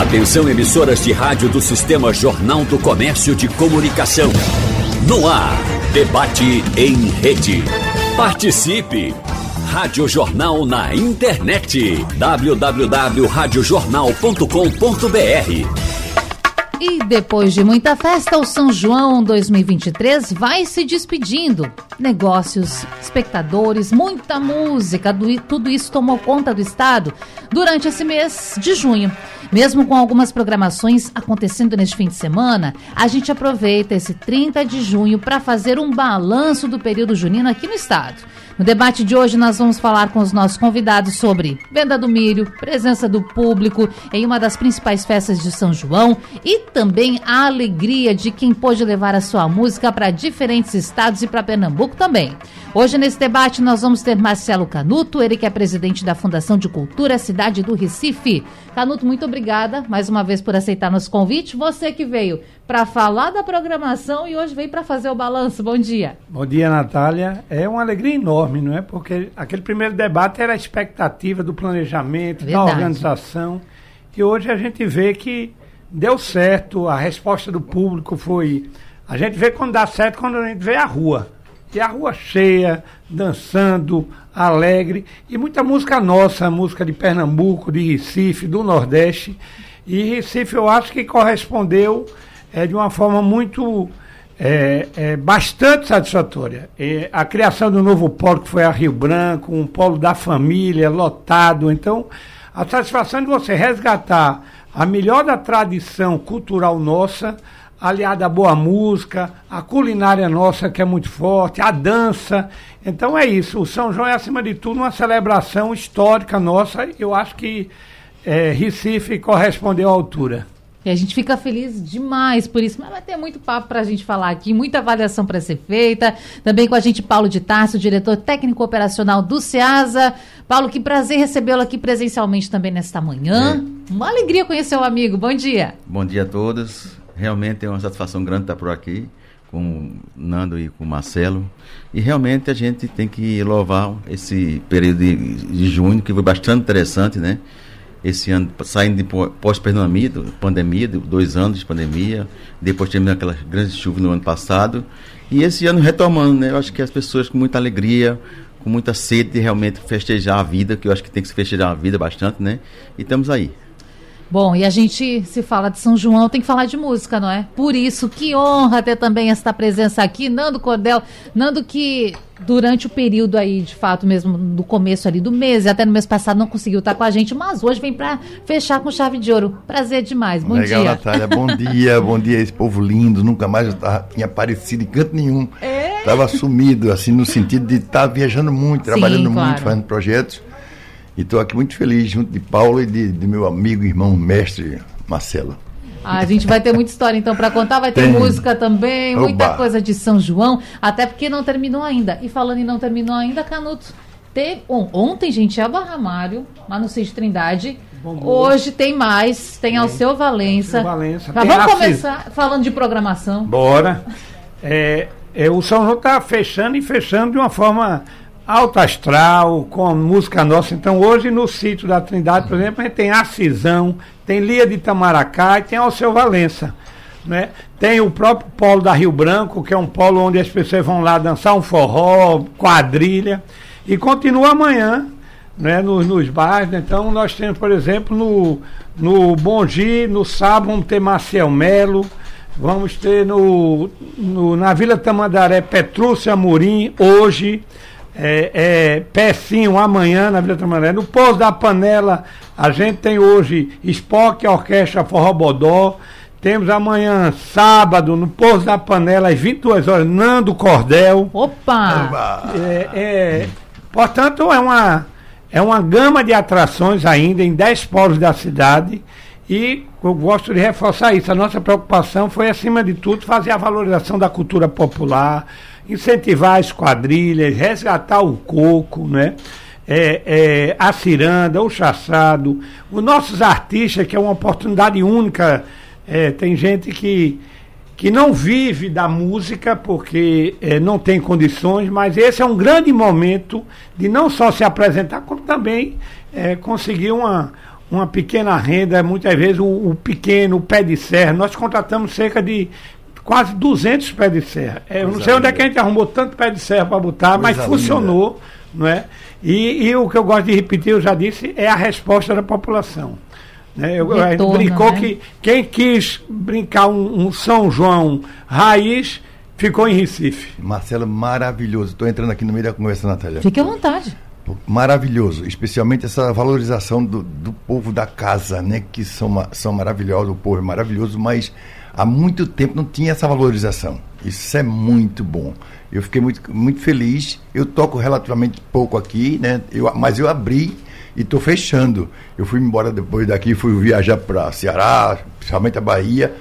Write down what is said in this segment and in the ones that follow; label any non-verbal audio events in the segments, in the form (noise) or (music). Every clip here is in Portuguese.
Atenção emissoras de rádio do Sistema Jornal do Comércio de Comunicação. No ar, debate em rede. Participe! Rádio Jornal na internet. www.radiojornal.com.br e depois de muita festa, o São João 2023 vai se despedindo. Negócios, espectadores, muita música, tudo isso tomou conta do estado durante esse mês de junho. Mesmo com algumas programações acontecendo neste fim de semana, a gente aproveita esse 30 de junho para fazer um balanço do período junino aqui no estado. No debate de hoje, nós vamos falar com os nossos convidados sobre venda do milho, presença do público em uma das principais festas de São João e também a alegria de quem pôde levar a sua música para diferentes estados e para Pernambuco também. Hoje, nesse debate, nós vamos ter Marcelo Canuto, ele que é presidente da Fundação de Cultura Cidade do Recife. Canuto, muito obrigada mais uma vez por aceitar nosso convite. Você que veio para falar da programação e hoje veio para fazer o balanço. Bom dia. Bom dia, Natália. É uma alegria enorme, não é? Porque aquele primeiro debate era a expectativa do planejamento, Verdade. da organização. E hoje a gente vê que deu certo, a resposta do público foi. A gente vê quando dá certo quando a gente vê a rua. E a rua cheia, dançando, alegre, e muita música nossa, música de Pernambuco, de Recife, do Nordeste. E Recife eu acho que correspondeu é, de uma forma muito. É, é, bastante satisfatória. É, a criação do novo polo, que foi a Rio Branco, um polo da família, lotado. Então, a satisfação de você resgatar a melhor da tradição cultural nossa aliada à boa música, a culinária nossa que é muito forte, a dança. Então é isso. O São João é, acima de tudo, uma celebração histórica nossa. Eu acho que é, Recife correspondeu à altura. E a gente fica feliz demais por isso. Mas vai ter muito papo para a gente falar aqui, muita avaliação para ser feita. Também com a gente, Paulo de Tarso, diretor técnico operacional do SEASA. Paulo, que prazer recebê-lo aqui presencialmente também nesta manhã. É. Uma alegria conhecer o amigo. Bom dia. Bom dia a todos. Realmente é uma satisfação grande estar por aqui com o Nando e com o Marcelo. E realmente a gente tem que louvar esse período de, de junho, que foi bastante interessante, né? Esse ano, saindo de pós-pandemia, pandemia, dois anos de pandemia, depois tivemos aquela grande chuva no ano passado, e esse ano retomando, né? Eu acho que as pessoas com muita alegria, com muita sede de realmente festejar a vida, que eu acho que tem que se festejar a vida bastante, né? E estamos aí. Bom, e a gente se fala de São João, tem que falar de música, não é? Por isso, que honra ter também esta presença aqui, Nando Cordel. Nando que durante o período aí, de fato mesmo, do começo ali do mês, e até no mês passado não conseguiu estar com a gente, mas hoje vem para fechar com chave de ouro. Prazer demais, bom Legal, dia. Natália, bom (laughs) dia, bom dia esse povo lindo, nunca mais eu tava, tinha aparecido em canto nenhum. É? Tava sumido, assim, no sentido de estar tá viajando muito, trabalhando Sim, claro. muito, fazendo projetos. E estou aqui muito feliz, junto de Paulo e de, de meu amigo, irmão, mestre Marcelo. Ah, a gente vai ter muita história então para contar, vai ter Tem. música também, Oba. muita coisa de São João, até porque não terminou ainda. E falando em não terminou ainda, Canuto, teve, ontem, gente, é a Barra Mário, lá no Centro Trindade. Hoje tem mais, tem, ao Alceu Valença. Valença. Tá, vamos começar falando de programação. Bora. É, é, o São João está fechando e fechando de uma forma alto astral, com música nossa. Então, hoje no sítio da Trindade, por exemplo, a gente tem a Cisão, tem Lia de Tamaracá e tem Alceu Valença. Né? Tem o próprio polo da Rio Branco, que é um polo onde as pessoas vão lá dançar um forró, quadrilha. E continua amanhã, né, nos, nos bares. Então, nós temos, por exemplo, no, no Bongi, no sábado, vamos ter Marcel Melo. Vamos ter no, no, na Vila Tamandaré Petrúcia Amorim, hoje é, é, Pecinho amanhã na Vila Tramandaré. No Pouso da Panela, a gente tem hoje Spock Orquestra Forrobodó. Temos amanhã, sábado, no Pouso da Panela, às 22 horas, Nando Cordel. Opa! É, é, portanto, é uma, é uma gama de atrações ainda em 10 polos da cidade. E eu gosto de reforçar isso. A nossa preocupação foi, acima de tudo, fazer a valorização da cultura popular, incentivar as quadrilhas, resgatar o coco, né? É, é, a ciranda, o chassado, os nossos artistas, que é uma oportunidade única. É, tem gente que, que não vive da música porque é, não tem condições, mas esse é um grande momento de não só se apresentar, como também é, conseguir uma, uma pequena renda, muitas vezes o, o pequeno, o pé de serra. Nós contratamos cerca de quase 200 pés de serra. É, eu não sei onde é que a gente arrumou tanto pé de serra para botar, mas funcionou, não é? E, e, o que eu gosto de repetir, eu já disse, é a resposta da população. Né? Eu, Retorno, a gente brincou né? que quem quis brincar um, um São João raiz ficou em Recife. Marcelo, maravilhoso. Estou entrando aqui no meio da conversa, Natália. Fique à vontade maravilhoso, especialmente essa valorização do, do povo da casa, né? Que são, são maravilhosos, o povo é maravilhoso, mas há muito tempo não tinha essa valorização. Isso é muito bom. Eu fiquei muito, muito feliz. Eu toco relativamente pouco aqui, né? Eu, mas eu abri e estou fechando. Eu fui embora depois daqui, fui viajar para Ceará, principalmente a Bahia,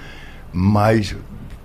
mas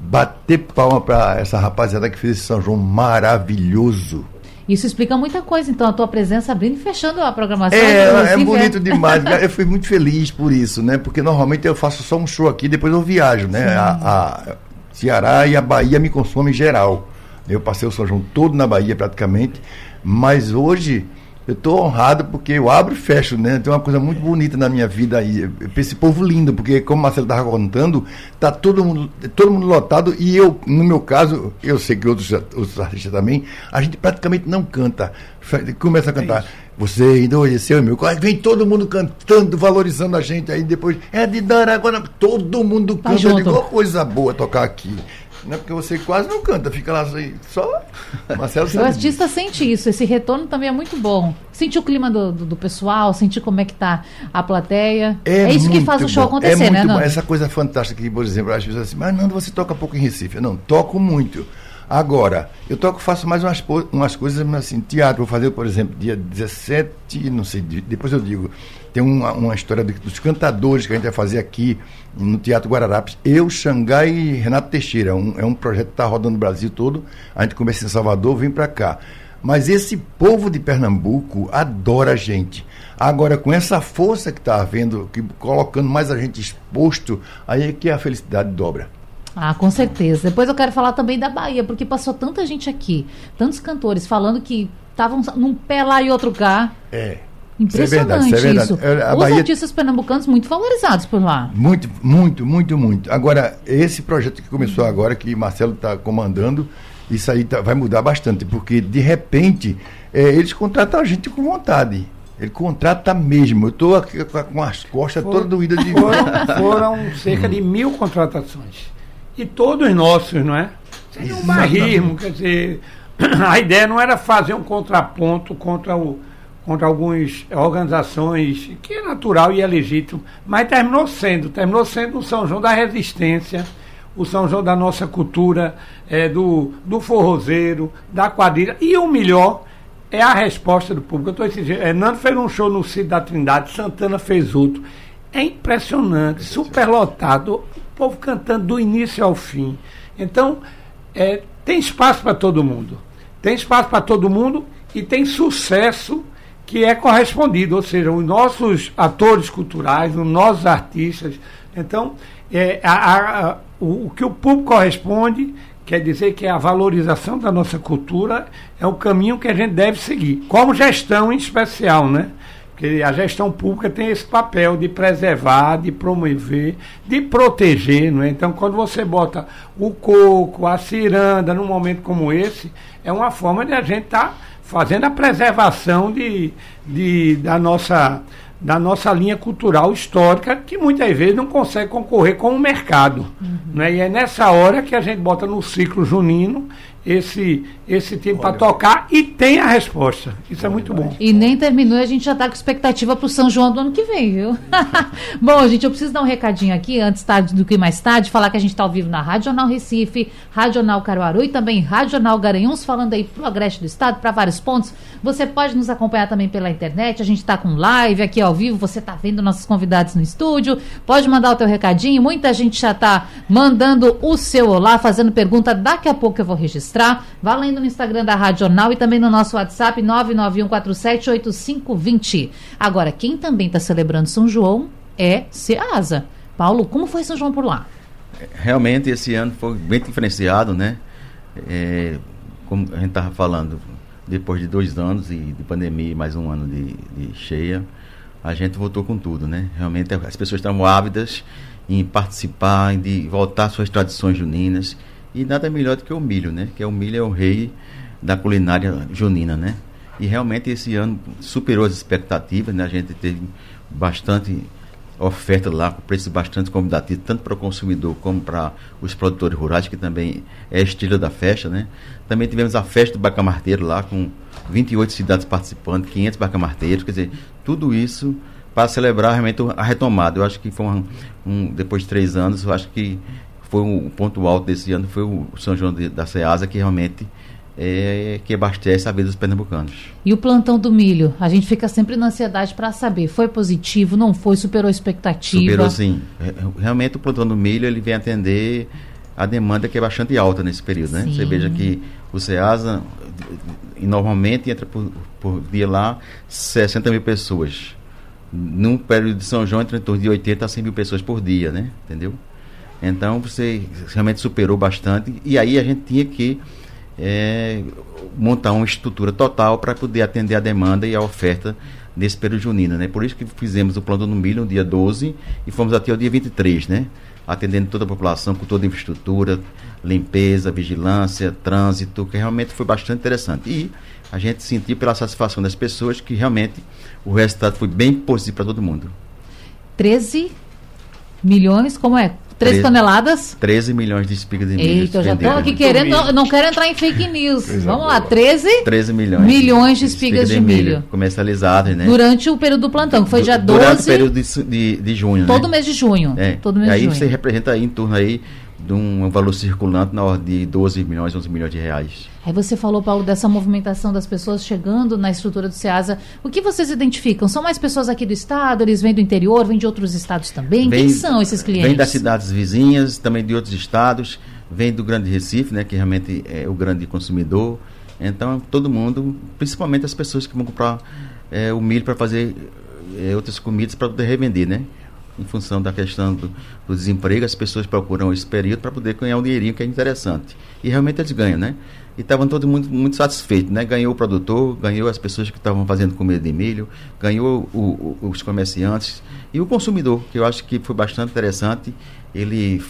bater palma para essa rapaziada que fez esse São João maravilhoso isso explica muita coisa, então, a tua presença abrindo e fechando a programação. É, é bonito demais. (laughs) eu fui muito feliz por isso, né? Porque normalmente eu faço só um show aqui, depois eu viajo, né? A, a, Ceará e a Bahia me consomem em geral. Eu passei o São João todo na Bahia praticamente, mas hoje eu estou honrado porque eu abro e fecho, né? Tem uma coisa muito bonita na minha vida aí. Esse povo lindo, porque como o Marcelo estava contando, tá todo mundo, todo mundo lotado e eu, no meu caso, eu sei que outros, outros artistas também, a gente praticamente não canta. Começa a cantar. É você endureceu, meu. Vem todo mundo cantando, valorizando a gente. Aí depois, é de dar agora. Todo mundo tá canta. Tá digo, coisa boa tocar aqui. Não é porque você quase não canta, fica lá assim, só. Marcelo O artista sente isso, esse retorno também é muito bom. Sentir o clima do, do, do pessoal, sentir como é que tá a plateia. É, é isso que faz o show bom. acontecer, é né, Nando? Essa coisa fantástica que, por exemplo, as pessoas assim, mas Nando, você toca pouco em Recife. não, toco muito. Agora, eu toco, faço mais umas, umas coisas assim, teatro. Vou fazer, por exemplo, dia 17, não sei, depois eu digo. Tem uma, uma história dos cantadores que a gente vai fazer aqui no Teatro Guararapes. Eu, Xangai e Renato Teixeira. Um, é um projeto que está rodando no Brasil todo. A gente começa em Salvador, vem para cá. Mas esse povo de Pernambuco adora a gente. Agora, com essa força que está havendo, que, colocando mais a gente exposto, aí é que a felicidade dobra. Ah, com certeza. Depois eu quero falar também da Bahia, porque passou tanta gente aqui, tantos cantores falando que estavam num pé lá e outro cá. É. Impressionante isso. É verdade, isso. É, Os Bahia... artistas pernambucanos muito valorizados por lá. Muito, muito, muito, muito. Agora, esse projeto que começou agora, que Marcelo está comandando, isso aí tá, vai mudar bastante, porque de repente é, eles contratam a gente com vontade. Ele contrata mesmo. Eu estou com as costas todas doídas de (laughs) foram, foram cerca de mil contratações e todos nossos, não é? Sem um barrismo, quer dizer, (clears throat) a ideia não era fazer um contraponto contra, o, contra algumas organizações, que é natural e é legítimo, mas terminou sendo, terminou sendo o São João da resistência, o São João da nossa cultura, é, do, do forrozeiro, da quadrilha, e o melhor é a resposta do público. Eu tô esse, é, Nando fez um show no Cid da Trindade, Santana fez outro. É impressionante, superlotado povo cantando do início ao fim. Então, é, tem espaço para todo mundo. Tem espaço para todo mundo e tem sucesso que é correspondido, ou seja, os nossos atores culturais, os nossos artistas. Então, é, a, a, o, o que o público corresponde quer dizer que a valorização da nossa cultura é o caminho que a gente deve seguir, como gestão em especial, né? Porque a gestão pública tem esse papel de preservar, de promover, de proteger. Não é? Então, quando você bota o coco, a ciranda num momento como esse, é uma forma de a gente estar tá fazendo a preservação de, de, da, nossa, da nossa linha cultural histórica, que muitas vezes não consegue concorrer com o mercado. Uhum. Né? E é nessa hora que a gente bota no ciclo junino esse, esse time para tocar e tem a resposta. Isso é muito bom. E nem terminou, a gente já está com expectativa para o São João do ano que vem, viu? (laughs) bom, gente, eu preciso dar um recadinho aqui, antes tarde do que mais tarde, falar que a gente está ao vivo na Rádio Jornal Recife, Rádio Jornal Caruaru e também Rádio Jornal Garanhuns, falando aí para o Agreste do Estado, para vários pontos. Você pode nos acompanhar também pela internet, a gente está com live aqui ao vivo, você está vendo nossos convidados no estúdio, pode mandar o teu recadinho, muita gente já está mandando o seu olá, fazendo pergunta, daqui a pouco eu vou registrar registrar, valendo no Instagram da Rádio Jornal e também no nosso WhatsApp 991478520. Agora, quem também está celebrando São João é Ceasa. Paulo, como foi São João por lá? Realmente esse ano foi bem diferenciado, né? É, como a gente estava falando, depois de dois anos e de pandemia e mais um ano de, de cheia, a gente voltou com tudo, né? Realmente as pessoas estavam ávidas em participar, de voltar às suas tradições juninas. E nada melhor do que o milho, né? Que é o milho é o rei da culinária junina, né? E realmente esse ano superou as expectativas, né? A gente teve bastante oferta lá com preços bastante convidativos, tanto para o consumidor como para os produtores rurais, que também é estilo da festa, né? Também tivemos a festa do Bacamarteiro lá, com 28 cidades participando, 500 bacamarteiros, quer dizer, tudo isso para celebrar realmente a retomada. Eu acho que foi um, um depois de três anos, eu acho que foi um ponto alto desse ano, foi o São João de, da Ceasa, que realmente é, que abastece a vida dos pernambucanos. E o plantão do milho? A gente fica sempre na ansiedade para saber, foi positivo, não foi, superou a expectativa? Superou sim. Realmente o plantão do milho ele vem atender a demanda que é bastante alta nesse período, né? Você veja que o SEASA normalmente entra por, por dia lá 60 mil pessoas. Num período de São João entra em torno de 80 a 100 mil pessoas por dia, né? Entendeu? Então você realmente superou bastante e aí a gente tinha que é, montar uma estrutura total para poder atender a demanda e a oferta nesse período junino, né? Por isso que fizemos o plano no milho no dia 12 e fomos até o dia 23, né? Atendendo toda a população com toda a infraestrutura, limpeza, vigilância, trânsito, que realmente foi bastante interessante. E a gente sentiu pela satisfação das pessoas que realmente o resultado foi bem positivo para todo mundo. 13 milhões, como é? 3 toneladas? 13 milhões de espigas de milho. Eita, eu já estou aqui querendo, não, não, quero entrar em fake news. Vamos lá, 13? 13 milhões. Milhões de espigas, de, de, milho. milho. Comercializadas, né? Durante o período do plantão, que foi dia 12. Durante o período de, de, de junho, Todo né? mês de junho. É. Todo mês aí de junho. você representa aí em torno aí de um valor circulante na ordem de 12 milhões, 11 milhões de reais. Aí você falou, Paulo, dessa movimentação das pessoas chegando na estrutura do SEASA. O que vocês identificam? São mais pessoas aqui do estado? Eles vêm do interior? Vêm de outros estados também? Vem, Quem são esses clientes? Vêm das cidades vizinhas, também de outros estados. Vem do Grande Recife, né, que realmente é o grande consumidor. Então, todo mundo, principalmente as pessoas que vão comprar é, o milho para fazer é, outras comidas para poder revender, né? Em função da questão do, do desemprego, as pessoas procuram esse período para poder ganhar um dinheirinho que é interessante. E realmente eles ganham, né? E estavam todos muito, muito satisfeitos, né? Ganhou o produtor, ganhou as pessoas que estavam fazendo comida de milho, ganhou o, o, os comerciantes e o consumidor, que eu acho que foi bastante interessante. Ele,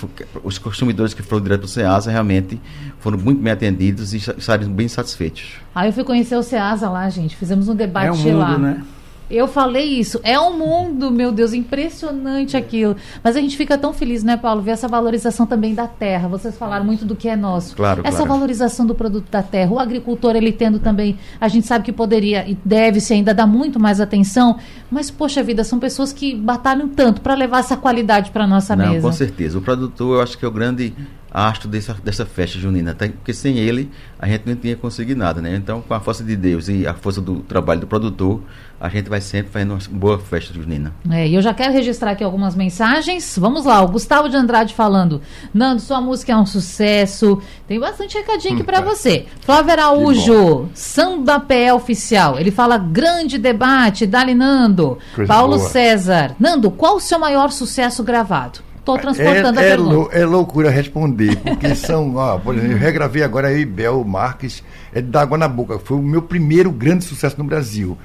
os consumidores que foram direto para o SEASA realmente foram muito bem atendidos e saíram bem satisfeitos. Aí eu fui conhecer o SEASA lá, gente. Fizemos um debate é um mundo, lá. Né? Eu falei isso. É um mundo, meu Deus, impressionante aquilo. Mas a gente fica tão feliz, né, Paulo, ver essa valorização também da terra. Vocês falaram muito do que é nosso. Claro, essa claro. valorização do produto da terra. O agricultor, ele tendo também, a gente sabe que poderia e deve-se ainda dar muito mais atenção, mas poxa vida, são pessoas que batalham tanto para levar essa qualidade para nossa Não, mesa. Com certeza. O produtor, eu acho que é o grande astro dessa, dessa festa junina, porque sem ele a gente não tinha conseguido nada, né? Então, com a força de Deus e a força do trabalho do produtor, a gente vai sempre fazendo uma boa festa junina. É, e eu já quero registrar aqui algumas mensagens. Vamos lá, o Gustavo de Andrade falando: Nando, sua música é um sucesso. Tem bastante recadinho aqui para você. Flávio Araújo, Samba PE Oficial. Ele fala: grande debate, Dali Nando. Coisa Paulo boa. César, Nando, qual o seu maior sucesso gravado? Estou transportando é, a é pergunta. Lou, é loucura responder, porque (laughs) são, ó, por exemplo, eu regravei agora eu e Bel Marques, é de Água na Boca, foi o meu primeiro grande sucesso no Brasil.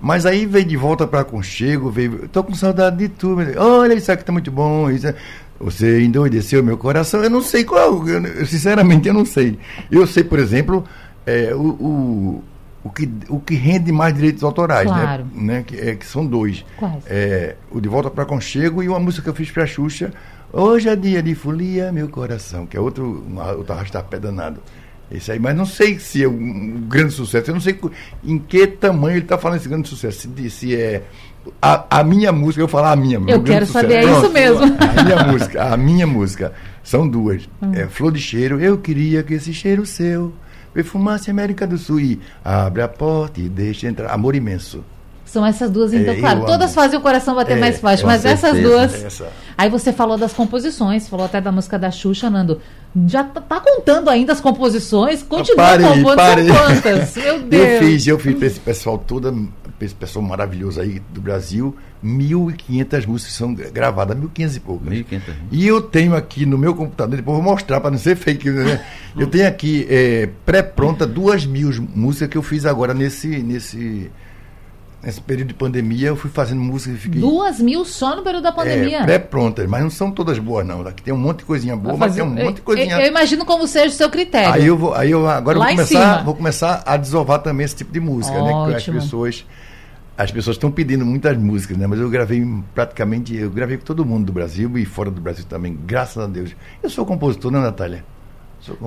Mas aí veio de volta para Conchego, veio, tô com saudade de tu, olha, isso aqui tá muito bom, isso, você endoideceu meu coração, eu não sei qual, eu, sinceramente eu não sei. Eu sei, por exemplo, é, o, o o que, o que rende mais direitos autorais, né? claro. né? né? Que, é, que são dois. Quais? É, o De Volta para Conchego e uma música que eu fiz para a Xuxa, Hoje é dia de folia, meu coração, que é outro, uma, outro arrastar-pé danado. Esse aí, mas não sei se é um, grande sucesso, eu não sei em que tamanho ele está falando esse grande sucesso. Se, se é a, a, minha música, eu falar a minha Eu quero saber, é isso mesmo. A minha música, a minha música. São duas. Hum. É Flor de Cheiro, eu queria que esse cheiro seu perfumasse América do Sul e abre a porta e deixa entrar. Amor imenso. São essas duas, então, é, claro, todas fazem o coração bater é, mais forte, mas certeza, essas duas. Essa. Aí você falou das composições, falou até da música da Xuxa, Nando. Já tá, tá contando ainda as composições? Continua parei, compondo, parei. são quantas? (laughs) Meu Deus. Eu fiz, eu fiz para esse pessoal todo, esse pessoal maravilhoso aí do Brasil, 1.500 músicas são gravadas, 1.500 e poucas. 1.500. E eu tenho aqui no meu computador, depois vou mostrar para não ser fake, né? (laughs) eu tenho aqui é, pré-pronta duas mil músicas que eu fiz agora nesse, nesse nesse período de pandemia, eu fui fazendo música e fiquei. Duas mil só no período da pandemia? É, pré-prontas, mas não são todas boas, não. Aqui tem um monte de coisinha boa, mas tem um monte de coisinha. Eu, eu, imagino como seja o seu critério. Aí eu vou, aí eu agora vou começar, vou começar a desovar também esse tipo de música, Ótimo. né? Que as pessoas. As pessoas estão pedindo muitas músicas, né? Mas eu gravei praticamente, eu gravei com todo mundo do Brasil e fora do Brasil também, graças a Deus. Eu sou compositor, né, Natália?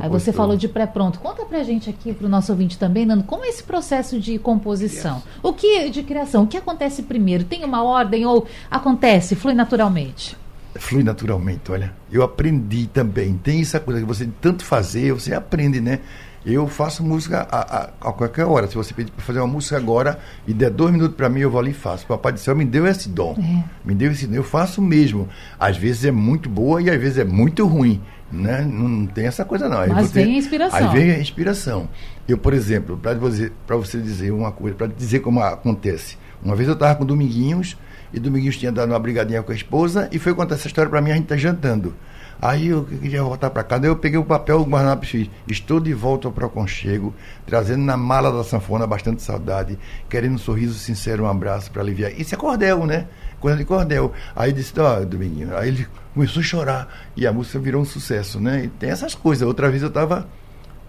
Aí você falou de pré-pronto. Conta pra gente aqui, pro nosso ouvinte também, Nando, como é esse processo de composição? Yes. O que de criação? O que acontece primeiro? Tem uma ordem ou acontece, flui naturalmente? Flui naturalmente, olha. Eu aprendi também. Tem essa coisa que você tanto fazer, você aprende, né? Eu faço música a, a, a qualquer hora. Se você pedir para fazer uma música agora e der dois minutos para mim, eu vou ali e faço. Papai do céu me deu esse dom. É. Me deu esse dom. Eu faço mesmo. Às vezes é muito boa e às vezes é muito ruim. Né? Não tem essa coisa, não. Aí Mas vem a inspiração. Aí vem a inspiração. Eu, por exemplo, para você, você dizer uma coisa, para dizer como acontece. Uma vez eu estava com Dominguinhos, e Dominguinhos tinha dado uma brigadinha com a esposa, e foi contar essa história para mim, a gente está jantando. Aí eu queria voltar para casa, eu peguei o papel, o guardanapo fiz, estou de volta para o conchego, trazendo na mala da sanfona bastante saudade, querendo um sorriso sincero, um abraço para aliviar. Isso é cordel, né? Coisa de cordel. Aí disse, ó, oh, Dominguinho, aí ele começou a chorar, e a música virou um sucesso, né? E tem essas coisas. Outra vez eu estava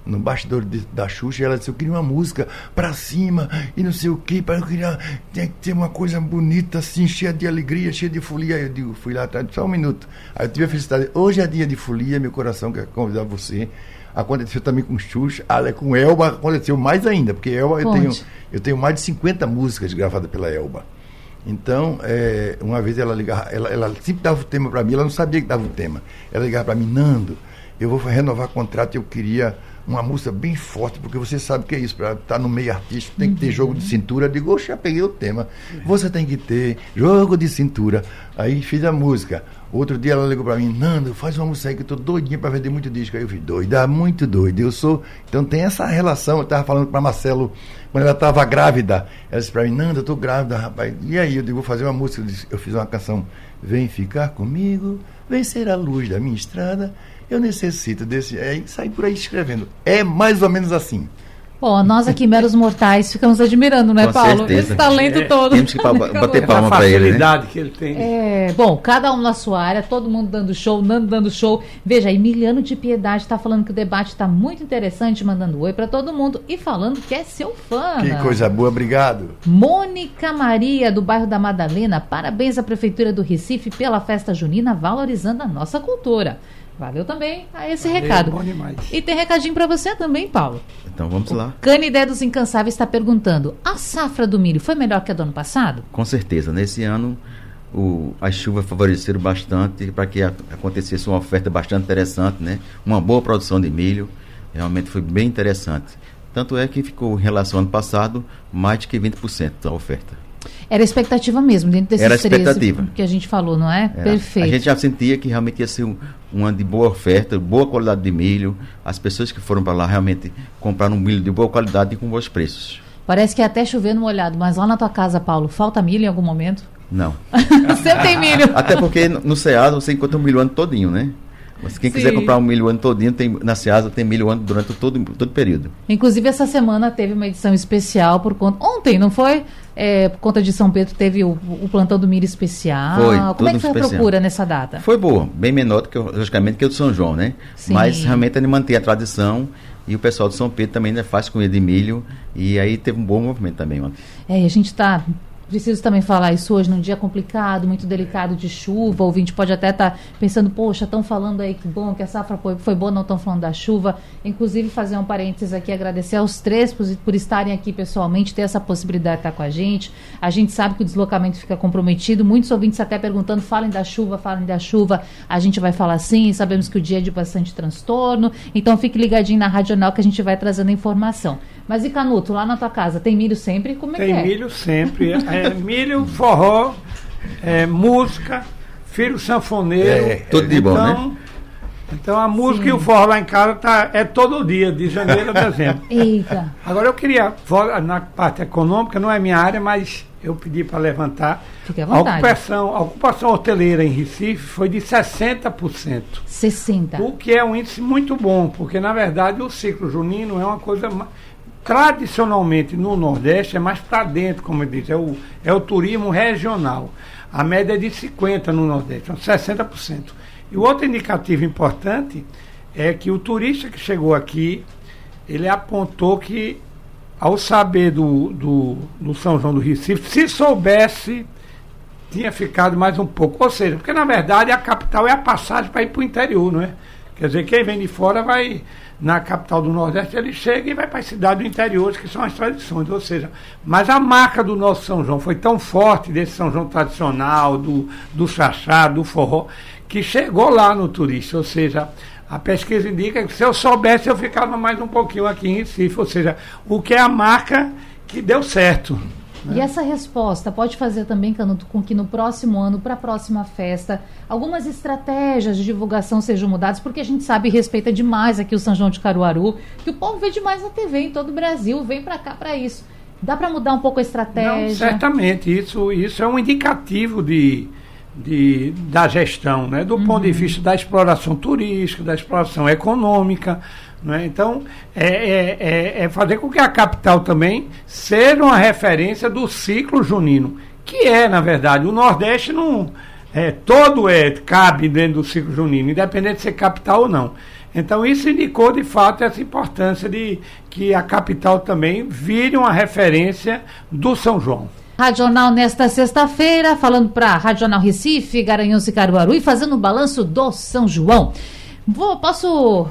no bastidor de, da Xuxa, ela disse, eu queria uma música pra cima e não sei o que, eu queria tem que ter uma coisa bonita assim, cheia de alegria, cheia de folia. Eu digo, fui lá atrás, só um minuto. Aí eu tive a felicidade, hoje é dia de folia, meu coração quer convidar você. Aconteceu também com Xuxa, com Elba aconteceu mais ainda, porque Elba eu tenho, eu tenho mais de 50 músicas gravadas pela Elba. Então, é, uma vez ela ligava, ela, ela sempre dava o tema para mim, ela não sabia que dava o tema. Ela ligava para mim, Nando, eu vou renovar contrato, eu queria uma música bem forte, porque você sabe que é isso, para estar tá no meio artístico tem que ter jogo de cintura. Eu digo, oxe, já peguei o tema. Você tem que ter jogo de cintura. Aí fiz a música. Outro dia ela ligou para mim, Nando, faz uma música aí que eu tô doidinha para vender muito disco. Aí eu fiz, doida, muito doido. Eu sou. Então tem essa relação. Eu estava falando para Marcelo, quando ela estava grávida, ela disse para mim, Nando, eu tô grávida, rapaz. E aí eu digo, vou fazer uma música. Eu fiz uma canção, Vem ficar comigo, vem ser a luz da minha estrada eu necessito desse. É, sair por aí escrevendo. É mais ou menos assim. Bom, nós aqui, meros mortais, ficamos admirando, né, Com Paulo? Certeza. Esse talento é, todo. Temos que bater palma para ele. Né? que ele tem. É, bom, cada um na sua área, todo mundo dando show, Nando dando show. Veja, Emiliano de Piedade está falando que o debate está muito interessante, mandando oi para todo mundo e falando que é seu fã. Que coisa boa, obrigado. Mônica Maria, do bairro da Madalena, parabéns à Prefeitura do Recife pela festa junina, valorizando a nossa cultura. Valeu também a esse Valeu, recado. Bom demais. E tem recadinho para você também, Paulo. Então vamos o lá. Canidé dos Incansáveis está perguntando: a safra do milho foi melhor que a do ano passado? Com certeza. Nesse ano, o, as chuvas favoreceram bastante para que a, acontecesse uma oferta bastante interessante, né? Uma boa produção de milho. Realmente foi bem interessante. Tanto é que ficou, em relação ao ano passado, mais de que 20% da oferta. Era expectativa mesmo, dentro desses Era expectativa. que a gente falou, não é? Era. Perfeito. A gente já sentia que realmente ia ser um, uma de boa oferta, boa qualidade de milho. As pessoas que foram para lá realmente compraram um milho de boa qualidade e com bons preços. Parece que é até chovendo molhado, mas lá na tua casa, Paulo, falta milho em algum momento? Não. (laughs) Sempre tem milho. Até porque no Ceasa você encontra um milho ano todinho, né? Mas quem Sim. quiser comprar um milho o ano todinho, tem, na Ceasa tem milho ano durante todo, todo o período. Inclusive, essa semana teve uma edição especial por conta. Ontem, não foi? É, por conta de São Pedro, teve o, o plantão do milho especial. Foi, Como é que foi especial. a procura nessa data? Foi boa, bem menor do que, logicamente, que o do São João, né? Sim. Mas realmente ele mantém a tradição. E o pessoal do São Pedro também ainda faz comida de milho. E aí teve um bom movimento também ontem. É, e a gente está Preciso também falar isso hoje, num dia complicado, muito delicado de chuva. O ouvinte pode até estar tá pensando, poxa, estão falando aí que bom, que a safra foi, foi boa, não estão falando da chuva. Inclusive, fazer um parênteses aqui, agradecer aos três por, por estarem aqui pessoalmente, ter essa possibilidade de estar com a gente. A gente sabe que o deslocamento fica comprometido. Muitos ouvintes até perguntando, falem da chuva, falem da chuva. A gente vai falar sim, sabemos que o dia é de bastante transtorno. Então, fique ligadinho na Radional que a gente vai trazendo informação. Mas e Canuto, lá na tua casa, tem milho sempre? Como é tem que é? Tem milho sempre. (laughs) é, milho, forró, é, música, filho sanfoneiro. É, tudo de bom, então, né? Então a música Sim. e o forró lá em casa tá, é todo dia, de janeiro a dezembro. (laughs) Eita. Agora eu queria, na parte econômica, não é minha área, mas eu pedi para levantar. Fique à vontade. A ocupação, a ocupação hoteleira em Recife foi de 60%. 60%. O que é um índice muito bom, porque na verdade o ciclo junino é uma coisa tradicionalmente no Nordeste é mais para dentro, como eu disse, é o, é o turismo regional. A média é de 50% no Nordeste, então 60%. E o outro indicativo importante é que o turista que chegou aqui, ele apontou que, ao saber do, do, do São João do Recife, se soubesse, tinha ficado mais um pouco. Ou seja, porque na verdade a capital é a passagem para ir para o interior, não é? Quer dizer, quem vem de fora vai na capital do Nordeste, ele chega e vai para as cidades do interior, que são as tradições. Ou seja, mas a marca do nosso São João foi tão forte, desse São João tradicional, do, do chachá, do forró, que chegou lá no turista. Ou seja, a pesquisa indica que se eu soubesse, eu ficava mais um pouquinho aqui em Recife. Ou seja, o que é a marca que deu certo. E essa resposta pode fazer também, Canuto, com que no próximo ano, para a próxima festa, algumas estratégias de divulgação sejam mudadas, porque a gente sabe e respeita demais aqui o São João de Caruaru, que o povo vê demais na TV em todo o Brasil, vem para cá para isso. Dá para mudar um pouco a estratégia? Não, certamente, isso, isso é um indicativo de, de, da gestão, né? do uhum. ponto de vista da exploração turística, da exploração econômica, né? Então, é, é, é, é, fazer com que a capital também seja uma referência do ciclo junino, que é, na verdade, o Nordeste não. É, todo é, cabe dentro do ciclo junino, independente de ser capital ou não. Então, isso indicou de fato essa importância de que a capital também vire uma referência do São João. Radional nesta sexta-feira, falando para Radional Recife, Garanhuns e Caruaru e fazendo o balanço do São João. Vou, posso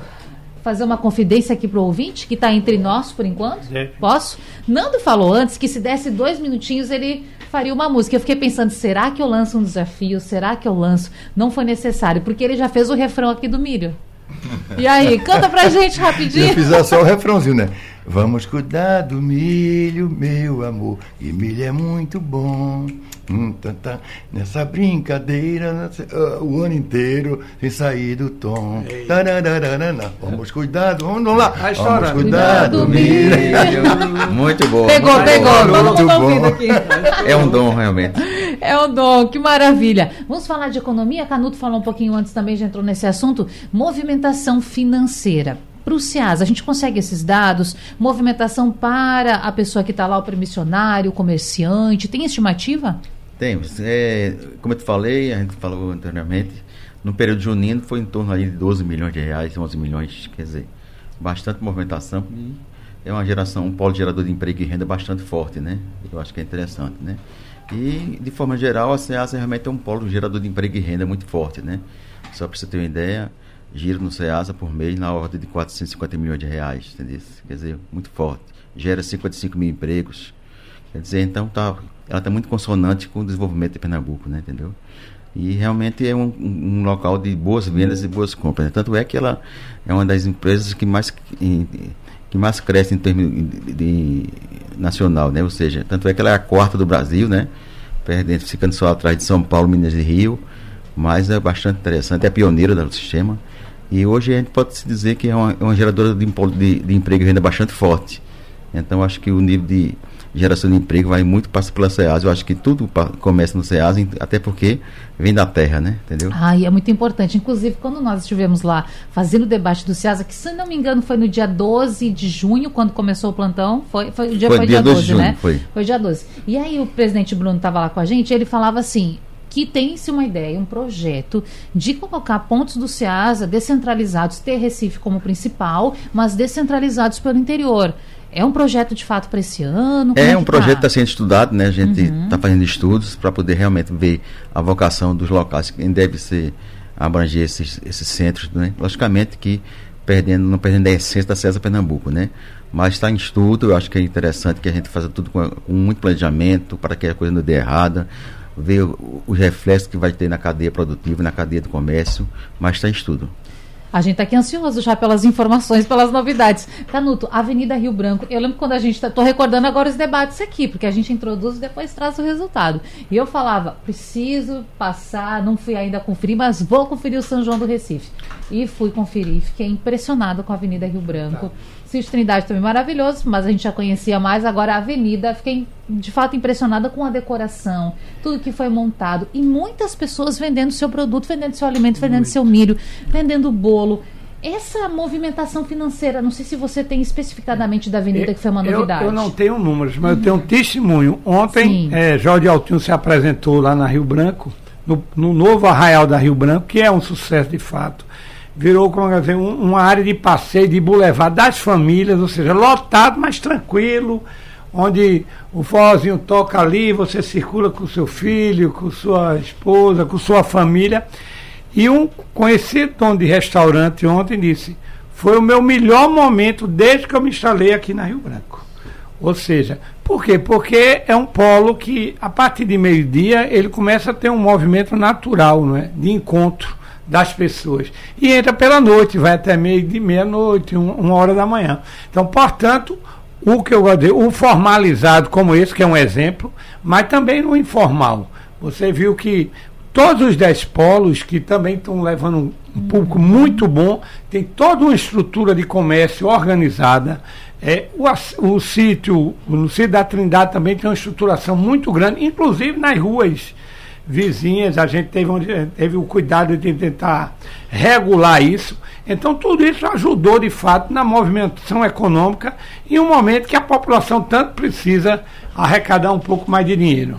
fazer uma confidência aqui pro ouvinte, que está entre nós por enquanto? É. Posso? Nando falou antes que se desse dois minutinhos ele faria uma música. Eu fiquei pensando, será que eu lanço um desafio? Será que eu lanço? Não foi necessário, porque ele já fez o refrão aqui do milho. E aí, (laughs) canta pra gente rapidinho. Eu fiz só o refrãozinho, né? Vamos cuidar do milho, meu amor, e milho é muito bom. Hum, tá, tá. Nessa brincadeira uh, o ano inteiro sem sair do tom. Vamos cuidar, vamos, vamos lá. Vamos cuidar do milho. Muito bom. Pegou, muito pegou. Bom, muito bom. Aqui. É um dom, realmente. É um dom, que maravilha. Vamos falar de economia. Canuto falou um pouquinho antes também, já entrou nesse assunto. Movimentação financeira para o SEAS, a gente consegue esses dados, movimentação para a pessoa que está lá, o permissionário, o comerciante, tem estimativa? Temos. É, como eu te falei, a gente falou anteriormente, no período junino foi em torno aí de 12 milhões de reais, 11 milhões, quer dizer, bastante movimentação e é uma geração, um polo gerador de emprego e renda bastante forte, né? Eu acho que é interessante, né? E, de forma geral, a SEASA realmente é um polo gerador de emprego e renda muito forte, né? Só para você ter uma ideia, giro no SEASA por mês na ordem de 450 milhões de reais, entendeu? Quer dizer, muito forte. Gera 55 mil empregos. Quer dizer, então tá ela está muito consonante com o desenvolvimento de Pernambuco, né, entendeu? E realmente é um, um local de boas vendas e boas compras. Né? Tanto é que ela é uma das empresas que mais, que mais cresce em termos de, de, nacional, né? Ou seja, tanto é que ela é a quarta do Brasil, né? Perdendo, ficando só atrás de São Paulo, Minas e Rio. Mas é bastante interessante, é pioneira do sistema. E hoje a gente pode se dizer que é uma, é uma geradora de, de, de emprego e renda bastante forte. Então acho que o nível de geração de emprego vai muito passa pela SEAS. Eu acho que tudo começa no SEAS, até porque vem da terra, né? Entendeu? Ah, e é muito importante. Inclusive, quando nós estivemos lá fazendo o debate do SEAS, que se não me engano foi no dia 12 de junho, quando começou o plantão, foi, foi o dia, foi, foi dia 12, 12 junho, né? Foi. foi dia 12. E aí o presidente Bruno estava lá com a gente, ele falava assim, que tem-se uma ideia, um projeto de colocar pontos do SEASA descentralizados, ter Recife como principal, mas descentralizados pelo interior. É um projeto de fato para esse ano? É, é um projeto que está tá sendo estudado, né? A gente está uhum. Tá fazendo estudos para poder realmente ver a vocação dos locais, quem deve ser abranger esses, esses centros, né? Logicamente que perdendo, não perdendo a essência da César Pernambuco, né? Mas está em estudo, eu acho que é interessante que a gente faça tudo com, com muito planejamento para que a coisa não dê errada, ver os reflexos que vai ter na cadeia produtiva, na cadeia do comércio, mas está em estudo. A gente está aqui ansioso já pelas informações, pelas novidades. Canuto, Avenida Rio Branco. Eu lembro quando a gente. Estou tá, recordando agora os debates aqui, porque a gente introduz e depois traz o resultado. E eu falava, preciso passar, não fui ainda conferir, mas vou conferir o São João do Recife. E fui conferir, fiquei impressionado com a Avenida Rio Branco. Tá. Cis Trindade também maravilhoso, mas a gente já conhecia mais. Agora a Avenida, fiquei de fato impressionada com a decoração, tudo que foi montado. E muitas pessoas vendendo seu produto, vendendo seu alimento, vendendo Muito. seu milho, vendendo bolo. Essa movimentação financeira, não sei se você tem especificadamente da Avenida, que foi uma novidade. Eu, eu não tenho números, mas uhum. eu tenho um testemunho. Ontem, é, Jorge Altinho se apresentou lá na Rio Branco, no, no, novo Arraial da Rio Branco, que é um sucesso de fato. Virou, como dizer, um, uma área de passeio, de boulevard das famílias, ou seja, lotado, mas tranquilo, onde o forrozinho toca ali, você circula com seu filho, com sua esposa, com sua família. E um conhecido dono de restaurante ontem disse: foi o meu melhor momento desde que eu me instalei aqui na Rio Branco. Ou seja, por quê? Porque é um polo que, a partir de meio-dia, ele começa a ter um movimento natural, não é? de encontro das pessoas. E entra pela noite, vai até meio de meia-noite, uma hora da manhã. Então, portanto, o que eu gosto de dizer, o formalizado como esse, que é um exemplo, mas também no informal. Você viu que todos os dez polos, que também estão levando um público muito bom, tem toda uma estrutura de comércio organizada. É, o, o sítio, no sítio da Trindade também tem uma estruturação muito grande, inclusive nas ruas vizinhas, a gente teve, teve o cuidado de tentar regular isso. Então, tudo isso ajudou, de fato, na movimentação econômica em um momento que a população tanto precisa arrecadar um pouco mais de dinheiro.